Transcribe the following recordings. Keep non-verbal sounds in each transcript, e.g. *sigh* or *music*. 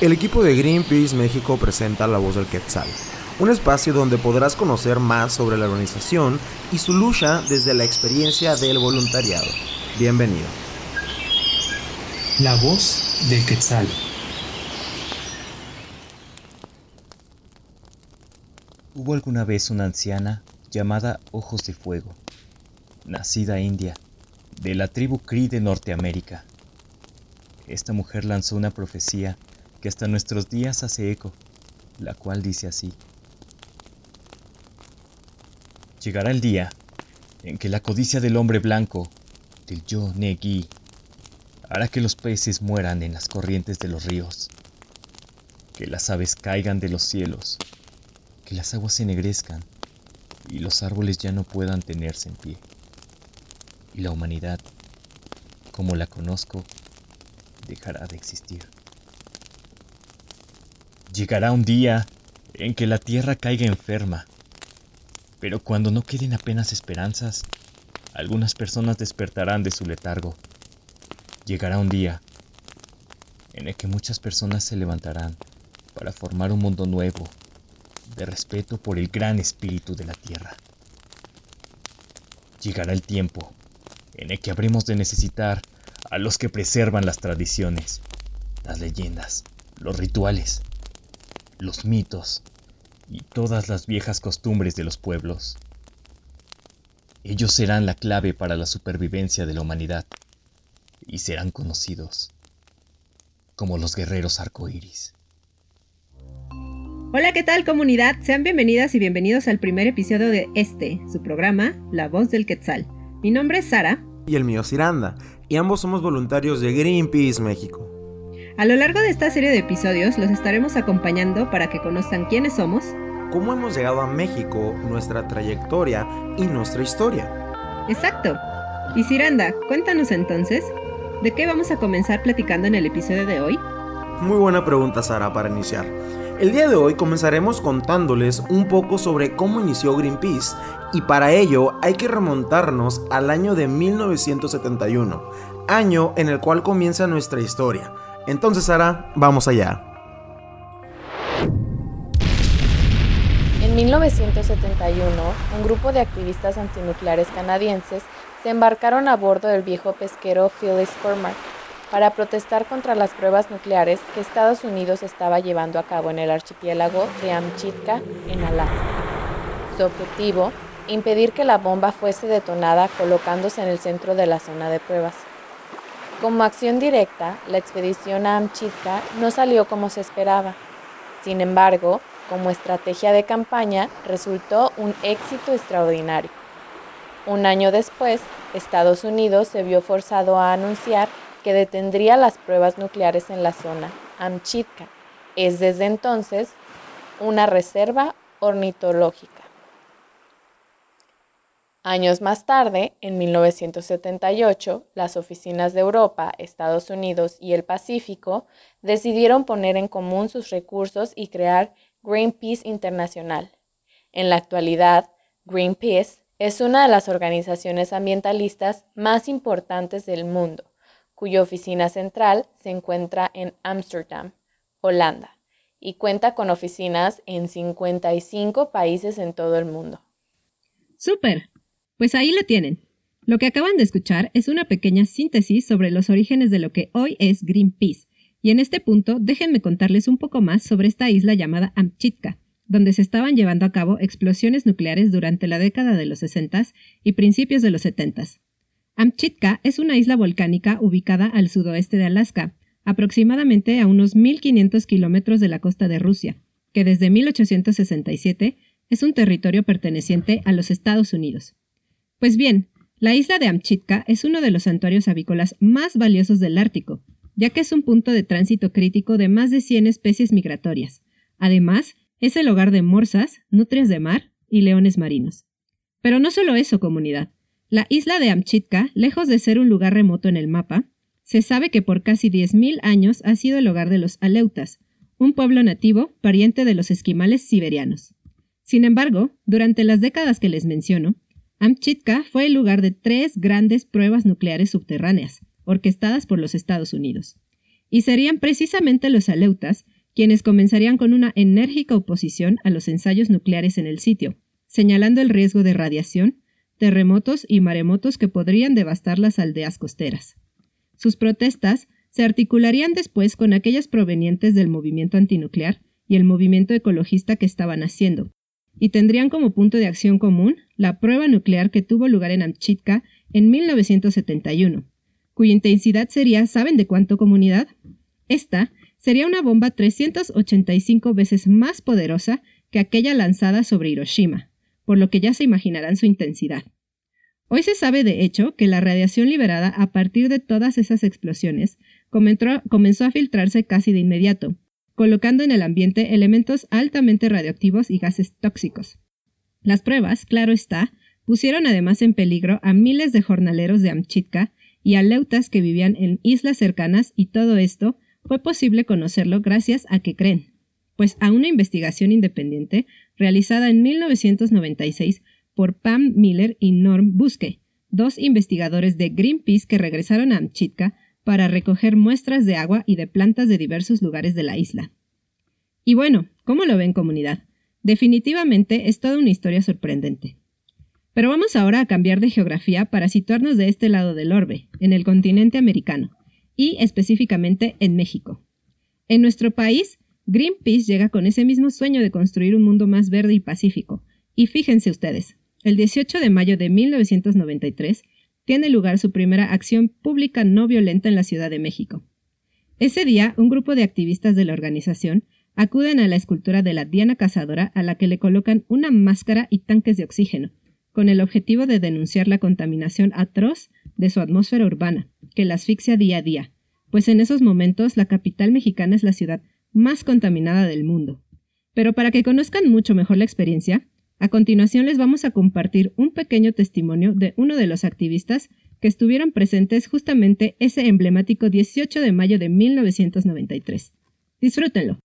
El equipo de Greenpeace México presenta La Voz del Quetzal, un espacio donde podrás conocer más sobre la organización y su lucha desde la experiencia del voluntariado. Bienvenido. La Voz del Quetzal. Hubo alguna vez una anciana llamada Ojos de Fuego, nacida india, de la tribu Cree de Norteamérica. Esta mujer lanzó una profecía que hasta nuestros días hace eco, la cual dice así. Llegará el día en que la codicia del hombre blanco, del yo Negi, hará que los peces mueran en las corrientes de los ríos, que las aves caigan de los cielos, que las aguas se ennegrezcan y los árboles ya no puedan tenerse en pie. Y la humanidad, como la conozco, dejará de existir. Llegará un día en que la tierra caiga enferma, pero cuando no queden apenas esperanzas, algunas personas despertarán de su letargo. Llegará un día en el que muchas personas se levantarán para formar un mundo nuevo, de respeto por el gran espíritu de la tierra. Llegará el tiempo en el que habremos de necesitar a los que preservan las tradiciones, las leyendas, los rituales, los mitos y todas las viejas costumbres de los pueblos. Ellos serán la clave para la supervivencia de la humanidad y serán conocidos como los guerreros arcoíris. Hola, ¿qué tal comunidad? Sean bienvenidas y bienvenidos al primer episodio de este, su programa, La Voz del Quetzal. Mi nombre es Sara. Y el mío Ciranda, y ambos somos voluntarios de Greenpeace México. A lo largo de esta serie de episodios los estaremos acompañando para que conozcan quiénes somos, cómo hemos llegado a México, nuestra trayectoria y nuestra historia. Exacto. Y Ciranda, cuéntanos entonces, ¿de qué vamos a comenzar platicando en el episodio de hoy? Muy buena pregunta, Sara, para iniciar. El día de hoy comenzaremos contándoles un poco sobre cómo inició Greenpeace y para ello hay que remontarnos al año de 1971, año en el cual comienza nuestra historia entonces, Sara, vamos allá. En 1971, un grupo de activistas antinucleares canadienses se embarcaron a bordo del viejo pesquero Phyllis Cormack para protestar contra las pruebas nucleares que Estados Unidos estaba llevando a cabo en el archipiélago de Amchitka, en Alaska. Su objetivo, impedir que la bomba fuese detonada colocándose en el centro de la zona de pruebas. Como acción directa, la expedición a Amchitka no salió como se esperaba. Sin embargo, como estrategia de campaña, resultó un éxito extraordinario. Un año después, Estados Unidos se vio forzado a anunciar que detendría las pruebas nucleares en la zona Amchitka. Es desde entonces una reserva ornitológica. Años más tarde, en 1978, las oficinas de Europa, Estados Unidos y el Pacífico decidieron poner en común sus recursos y crear Greenpeace Internacional. En la actualidad, Greenpeace es una de las organizaciones ambientalistas más importantes del mundo, cuya oficina central se encuentra en Ámsterdam, Holanda, y cuenta con oficinas en 55 países en todo el mundo. ¡Súper! Pues ahí lo tienen. Lo que acaban de escuchar es una pequeña síntesis sobre los orígenes de lo que hoy es Greenpeace. Y en este punto, déjenme contarles un poco más sobre esta isla llamada Amchitka, donde se estaban llevando a cabo explosiones nucleares durante la década de los 60 y principios de los 70. Amchitka es una isla volcánica ubicada al sudoeste de Alaska, aproximadamente a unos 1.500 kilómetros de la costa de Rusia, que desde 1867 es un territorio perteneciente a los Estados Unidos. Pues bien, la isla de Amchitka es uno de los santuarios avícolas más valiosos del Ártico, ya que es un punto de tránsito crítico de más de 100 especies migratorias. Además, es el hogar de morsas, nutrias de mar y leones marinos. Pero no solo eso, comunidad. La isla de Amchitka, lejos de ser un lugar remoto en el mapa, se sabe que por casi 10.000 años ha sido el hogar de los aleutas, un pueblo nativo pariente de los esquimales siberianos. Sin embargo, durante las décadas que les menciono, Amchitka fue el lugar de tres grandes pruebas nucleares subterráneas, orquestadas por los Estados Unidos. Y serían precisamente los aleutas quienes comenzarían con una enérgica oposición a los ensayos nucleares en el sitio, señalando el riesgo de radiación, terremotos y maremotos que podrían devastar las aldeas costeras. Sus protestas se articularían después con aquellas provenientes del movimiento antinuclear y el movimiento ecologista que estaban haciendo, y tendrían como punto de acción común la prueba nuclear que tuvo lugar en Amchitka en 1971, cuya intensidad sería, ¿saben de cuánto comunidad? Esta sería una bomba 385 veces más poderosa que aquella lanzada sobre Hiroshima, por lo que ya se imaginarán su intensidad. Hoy se sabe de hecho que la radiación liberada a partir de todas esas explosiones comenzó a filtrarse casi de inmediato, colocando en el ambiente elementos altamente radioactivos y gases tóxicos. Las pruebas, claro está, pusieron además en peligro a miles de jornaleros de Amchitka y a leutas que vivían en islas cercanas y todo esto fue posible conocerlo gracias a que creen, pues a una investigación independiente realizada en 1996 por Pam Miller y Norm Buske, dos investigadores de Greenpeace que regresaron a Amchitka para recoger muestras de agua y de plantas de diversos lugares de la isla. Y bueno, ¿cómo lo ven comunidad? Definitivamente es toda una historia sorprendente. Pero vamos ahora a cambiar de geografía para situarnos de este lado del orbe, en el continente americano, y específicamente en México. En nuestro país, Greenpeace llega con ese mismo sueño de construir un mundo más verde y pacífico. Y fíjense ustedes, el 18 de mayo de 1993 tiene lugar su primera acción pública no violenta en la Ciudad de México. Ese día, un grupo de activistas de la organización acuden a la escultura de la Diana Cazadora a la que le colocan una máscara y tanques de oxígeno, con el objetivo de denunciar la contaminación atroz de su atmósfera urbana, que la asfixia día a día, pues en esos momentos la capital mexicana es la ciudad más contaminada del mundo. Pero para que conozcan mucho mejor la experiencia, a continuación les vamos a compartir un pequeño testimonio de uno de los activistas que estuvieron presentes justamente ese emblemático 18 de mayo de 1993. Disfrútenlo.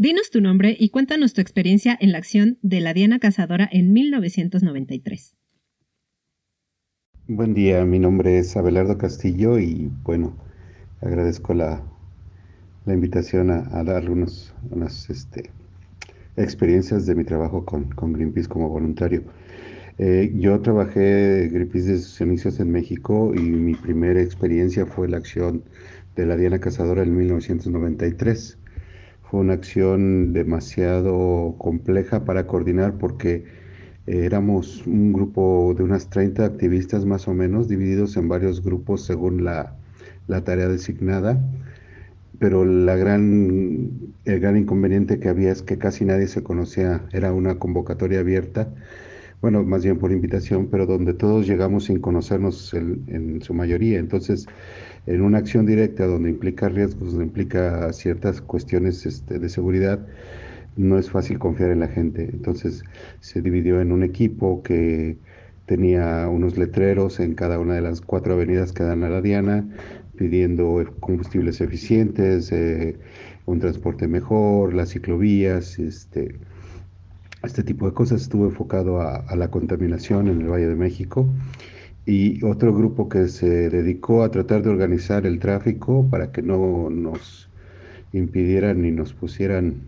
Dinos tu nombre y cuéntanos tu experiencia en la acción de la Diana Cazadora en 1993. Buen día, mi nombre es Abelardo Castillo y bueno, agradezco la, invitación a, dar unos, unas este, experiencias de mi trabajo con, con Greenpeace como voluntario. Eh, yo trabajé Greenpeace desde sus inicios en México y mi primera experiencia fue la acción de la Diana Cazadora en 1993. Fue una acción demasiado compleja para coordinar porque eh, éramos un grupo de unas 30 activistas más o menos, divididos en varios grupos según la, la tarea designada. Pero la gran, el gran inconveniente que había es que casi nadie se conocía, era una convocatoria abierta, bueno, más bien por invitación, pero donde todos llegamos sin conocernos en su mayoría. Entonces, en una acción directa donde implica riesgos, donde implica ciertas cuestiones este, de seguridad, no es fácil confiar en la gente. Entonces, se dividió en un equipo que tenía unos letreros en cada una de las cuatro avenidas que dan a la Diana, pidiendo combustibles eficientes, eh, un transporte mejor, las ciclovías, este, este tipo de cosas. Estuvo enfocado a, la contaminación en el Valle de México. Y otro grupo que se dedicó a tratar de organizar el tráfico para que no nos impidieran ni nos pusieran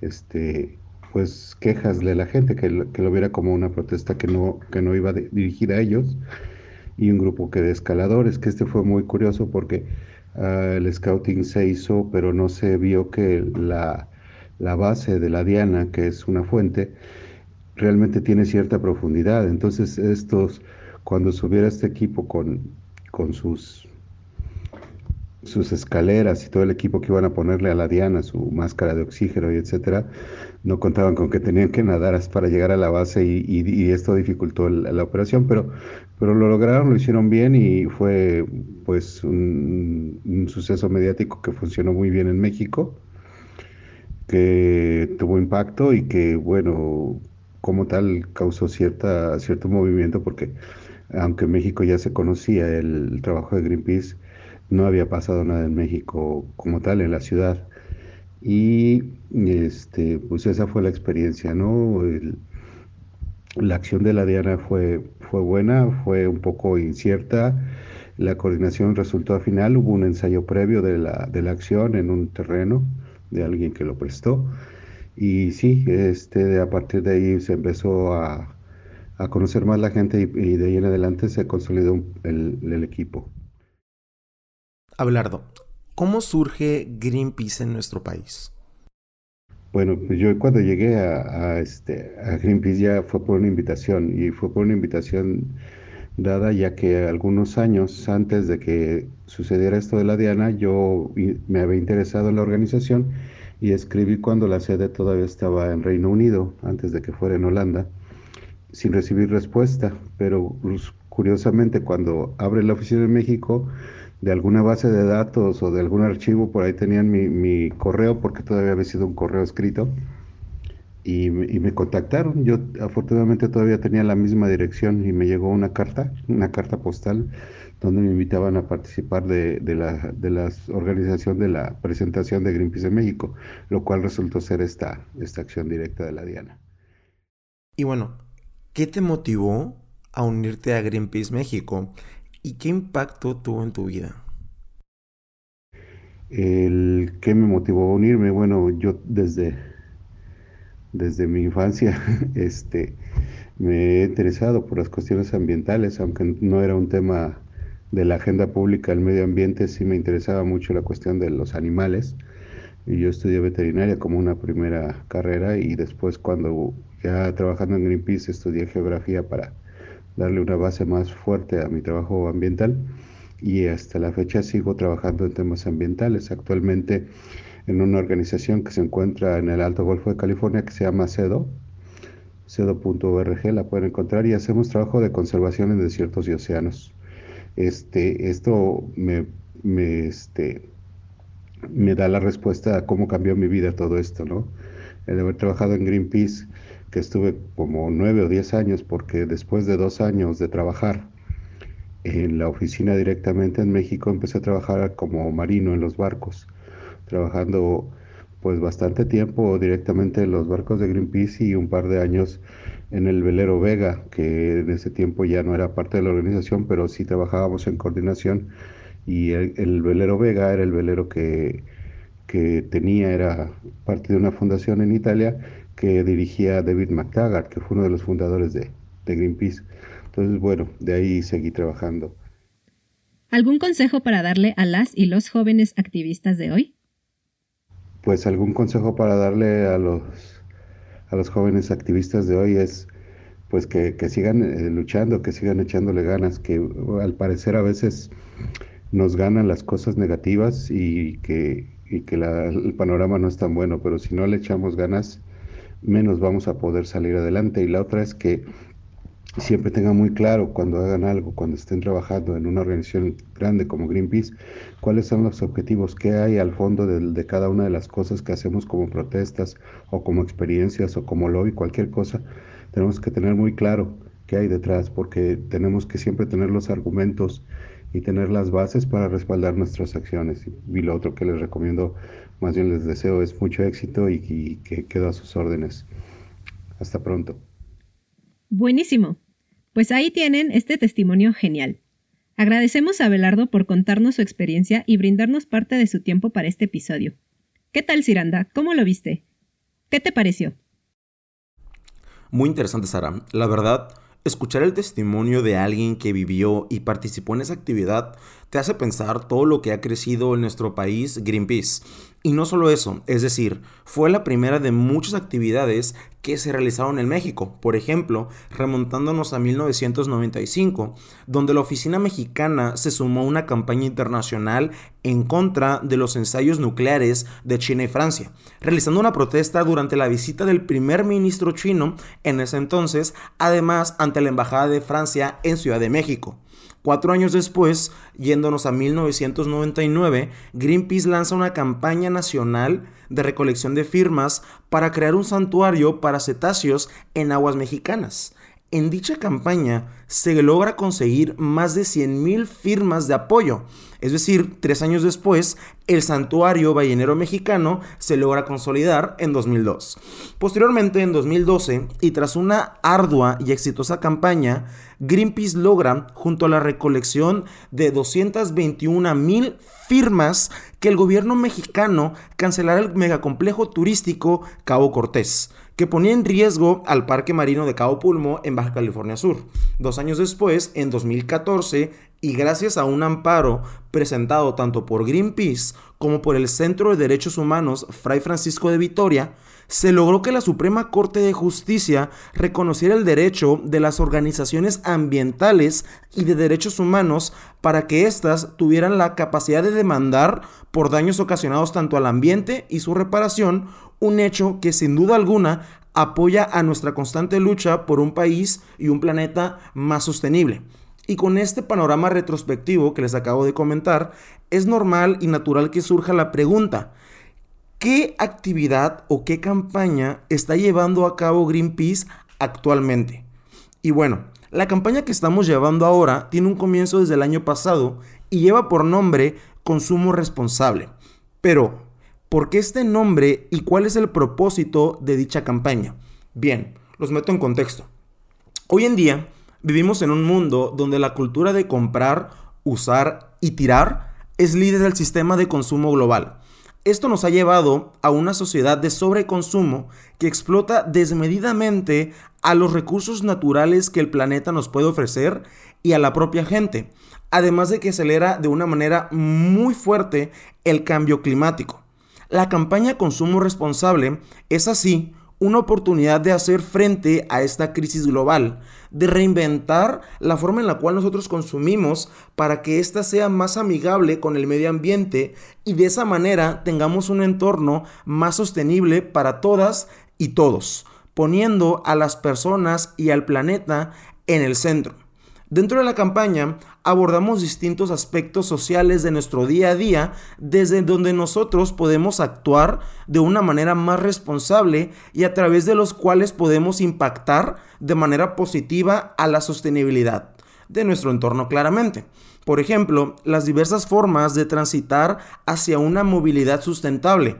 este, pues quejas de la gente, que, que, lo viera como una protesta que no, que no iba dirigida a ellos, y un grupo que de escaladores, que este fue muy curioso porque ah, el scouting se hizo, pero no se vio que la, la base de la Diana, que es una fuente, realmente tiene cierta profundidad. Entonces estos, cuando subiera este equipo con, con sus sus escaleras y todo el equipo que iban a ponerle a la Diana, su máscara de oxígeno y etcétera, no contaban con que tenían que nadar para llegar a la base y, esto dificultó la operación, pero, pero lo lograron, lo hicieron bien y fue pues un, un, suceso mediático que funcionó muy bien en México, que tuvo impacto y que bueno, como tal causó cierta, cierto movimiento porque aunque en México ya se conocía el trabajo de Greenpeace, no había pasado nada en México como tal, en la ciudad. Y este, pues esa fue la experiencia, ¿no? la acción de la Diana fue, fue buena, fue un poco incierta. La coordinación resultó al final, hubo un ensayo previo de la, de la acción en un terreno de alguien que lo prestó. Y sí, este, a partir de ahí se empezó a, a conocer más la gente y, de ahí en adelante se consolidó el, el equipo. Abelardo, ¿cómo surge Greenpeace en nuestro país? Bueno, pues yo cuando llegué a, este, a Greenpeace ya fue por una invitación y fue por una invitación dada ya que algunos años antes de que sucediera esto de la Diana, yo me había interesado en la organización y escribí cuando la sede todavía estaba en Reino Unido, antes de que fuera en Holanda, sin recibir respuesta, pero pues, curiosamente cuando abre la oficina en México, de alguna base de datos o de algún archivo, por ahí tenían mi, mi correo, porque todavía había sido un correo escrito, y, y, me contactaron. Yo afortunadamente todavía tenía la misma dirección y me llegó una carta, una carta postal, donde me invitaban a participar de, de la de la organización de la presentación de Greenpeace en México, lo cual resultó ser esta, esta acción directa de la Diana. Y bueno, ¿qué te motivó a unirte a Greenpeace México? ¿Y qué impacto tuvo en tu vida? El que me motivó a unirme, bueno, yo desde, desde mi infancia *laughs* este, me he interesado por las cuestiones ambientales, aunque no era un tema de la agenda pública del medio ambiente, sí me interesaba mucho la cuestión de los animales. Y yo estudié veterinaria como una primera carrera y después cuando ya trabajando en Greenpeace estudié geografía para darle una base más fuerte a mi trabajo ambiental y hasta la fecha sigo trabajando en temas ambientales. Actualmente en una organización que se encuentra en el Alto Golfo de California que se llama CEDO, cedo.org, la pueden encontrar y hacemos trabajo de conservación en desiertos y océanos. Este, esto me, me, este, me da la respuesta a cómo cambió mi vida todo esto, ¿no? El haber trabajado en Greenpeace que estuve como nueve o diez años, porque después de dos años de trabajar en la oficina directamente en México, empecé a trabajar como marino en los barcos, trabajando pues bastante tiempo directamente en los barcos de Greenpeace y un par de años en el velero Vega, que en ese tiempo ya no era parte de la organización, pero sí trabajábamos en coordinación y el, velero Vega era el velero que, que tenía, era parte de una fundación en Italia que dirigía David McTaggart, que fue uno de los fundadores de, Greenpeace. Entonces, bueno, de ahí seguí trabajando. ¿Algún consejo para darle a las y los jóvenes activistas de hoy? Pues algún consejo para darle a los, a los jóvenes activistas de hoy es pues que, sigan eh, luchando, que sigan echándole ganas, que al parecer a veces nos ganan las cosas negativas y que, que el panorama no es tan bueno, pero si no le echamos ganas, menos vamos a poder salir adelante. Y la otra es que siempre tengan muy claro cuando hagan algo, cuando estén trabajando en una organización grande como Greenpeace, cuáles son los objetivos, qué hay al fondo de, cada una de las cosas que hacemos como protestas o como experiencias o como lobby, cualquier cosa. Tenemos que tener muy claro qué hay detrás, porque tenemos que siempre tener los argumentos y tener las bases para respaldar nuestras acciones. Y lo otro que les recomiendo más bien les deseo es mucho éxito y, que quedo a sus órdenes. Hasta pronto. Buenísimo. Pues ahí tienen este testimonio genial. Agradecemos a Belardo por contarnos su experiencia y brindarnos parte de su tiempo para este episodio. ¿Qué tal, Ciranda? ¿Cómo lo viste? ¿Qué te pareció? Muy interesante, Sara. La verdad, escuchar el testimonio de alguien que vivió y participó en esa actividad te hace pensar todo lo que ha crecido en nuestro país Greenpeace. Y no solo eso, es decir, fue la primera de muchas actividades que se realizaron en México. Por ejemplo, remontándonos a 1995, donde la oficina mexicana se sumó a una campaña internacional en contra de los ensayos nucleares de China y Francia, realizando una protesta durante la visita del primer ministro chino en ese entonces, además ante la Embajada de Francia en Ciudad de México. Cuatro años después, yéndonos a 1999, Greenpeace lanza una campaña nacional de recolección de firmas para crear un santuario para cetáceos en aguas mexicanas. En dicha campaña se logra conseguir más de 100.000 firmas de apoyo. Es decir, tres años después, el santuario ballenero mexicano se logra consolidar en 2002. Posteriormente, en 2012, y tras una ardua y exitosa campaña, Greenpeace logra, junto a la recolección de 221.000 firmas, que el gobierno mexicano cancelara el megacomplejo turístico Cabo Cortés que ponía en riesgo al Parque Marino de Cabo Pulmo en Baja California Sur. Dos años después, en 2014, y gracias a un amparo presentado tanto por Greenpeace como por el Centro de Derechos Humanos Fray Francisco de Vitoria, se logró que la Suprema Corte de Justicia reconociera el derecho de las organizaciones ambientales y de derechos humanos para que éstas tuvieran la capacidad de demandar por daños ocasionados tanto al ambiente y su reparación un hecho que sin duda alguna apoya a nuestra constante lucha por un país y un planeta más sostenible. Y con este panorama retrospectivo que les acabo de comentar, es normal y natural que surja la pregunta, ¿qué actividad o qué campaña está llevando a cabo Greenpeace actualmente? Y bueno, la campaña que estamos llevando ahora tiene un comienzo desde el año pasado y lleva por nombre Consumo Responsable. Pero, ¿Por qué este nombre y cuál es el propósito de dicha campaña? Bien, los meto en contexto. Hoy en día vivimos en un mundo donde la cultura de comprar, usar y tirar es líder del sistema de consumo global. Esto nos ha llevado a una sociedad de sobreconsumo que explota desmedidamente a los recursos naturales que el planeta nos puede ofrecer y a la propia gente, además de que acelera de una manera muy fuerte el cambio climático. La campaña Consumo Responsable es así una oportunidad de hacer frente a esta crisis global, de reinventar la forma en la cual nosotros consumimos para que ésta sea más amigable con el medio ambiente y de esa manera tengamos un entorno más sostenible para todas y todos, poniendo a las personas y al planeta en el centro. Dentro de la campaña abordamos distintos aspectos sociales de nuestro día a día desde donde nosotros podemos actuar de una manera más responsable y a través de los cuales podemos impactar de manera positiva a la sostenibilidad de nuestro entorno claramente. Por ejemplo, las diversas formas de transitar hacia una movilidad sustentable,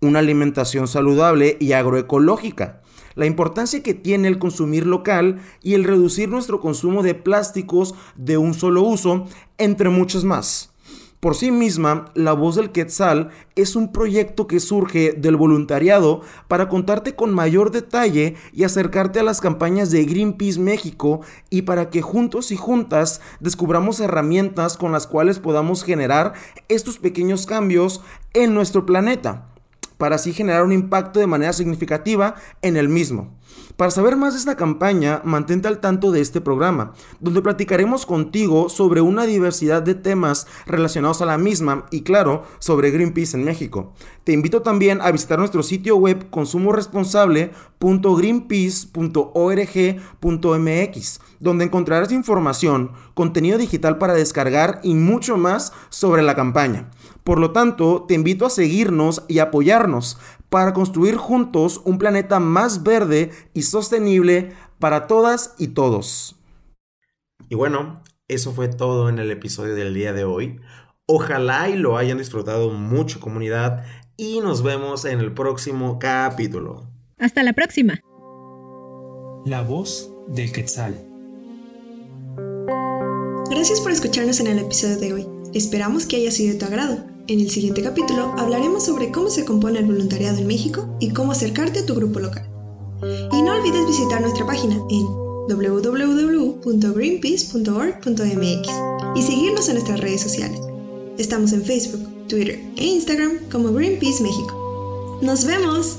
una alimentación saludable y agroecológica, la importancia que tiene el consumir local y el reducir nuestro consumo de plásticos de un solo uso, entre muchas más. Por sí misma, La Voz del Quetzal es un proyecto que surge del voluntariado para contarte con mayor detalle y acercarte a las campañas de Greenpeace México y para que juntos y juntas descubramos herramientas con las cuales podamos generar estos pequeños cambios en nuestro planeta para así generar un impacto de manera significativa en el mismo. Para saber más de esta campaña, mantente al tanto de este programa, donde platicaremos contigo sobre una diversidad de temas relacionados a la misma y claro, sobre Greenpeace en México. Te invito también a visitar nuestro sitio web consumoresponsable.greenpeace.org.mx, donde encontrarás información, contenido digital para descargar y mucho más sobre la campaña. Por lo tanto, te invito a seguirnos y apoyarnos para construir juntos un planeta más verde y sostenible para todas y todos. Y bueno, eso fue todo en el episodio del día de hoy. Ojalá y lo hayan disfrutado mucho comunidad y nos vemos en el próximo capítulo. Hasta la próxima. La voz del Quetzal. Gracias por escucharnos en el episodio de hoy. Esperamos que haya sido de tu agrado. En el siguiente capítulo hablaremos sobre cómo se compone el voluntariado en México y cómo acercarte a tu grupo local. Y no olvides visitar nuestra página en www.greenpeace.org.mx y seguirnos en nuestras redes sociales. Estamos en Facebook, Twitter e Instagram como Greenpeace México. ¡Nos vemos!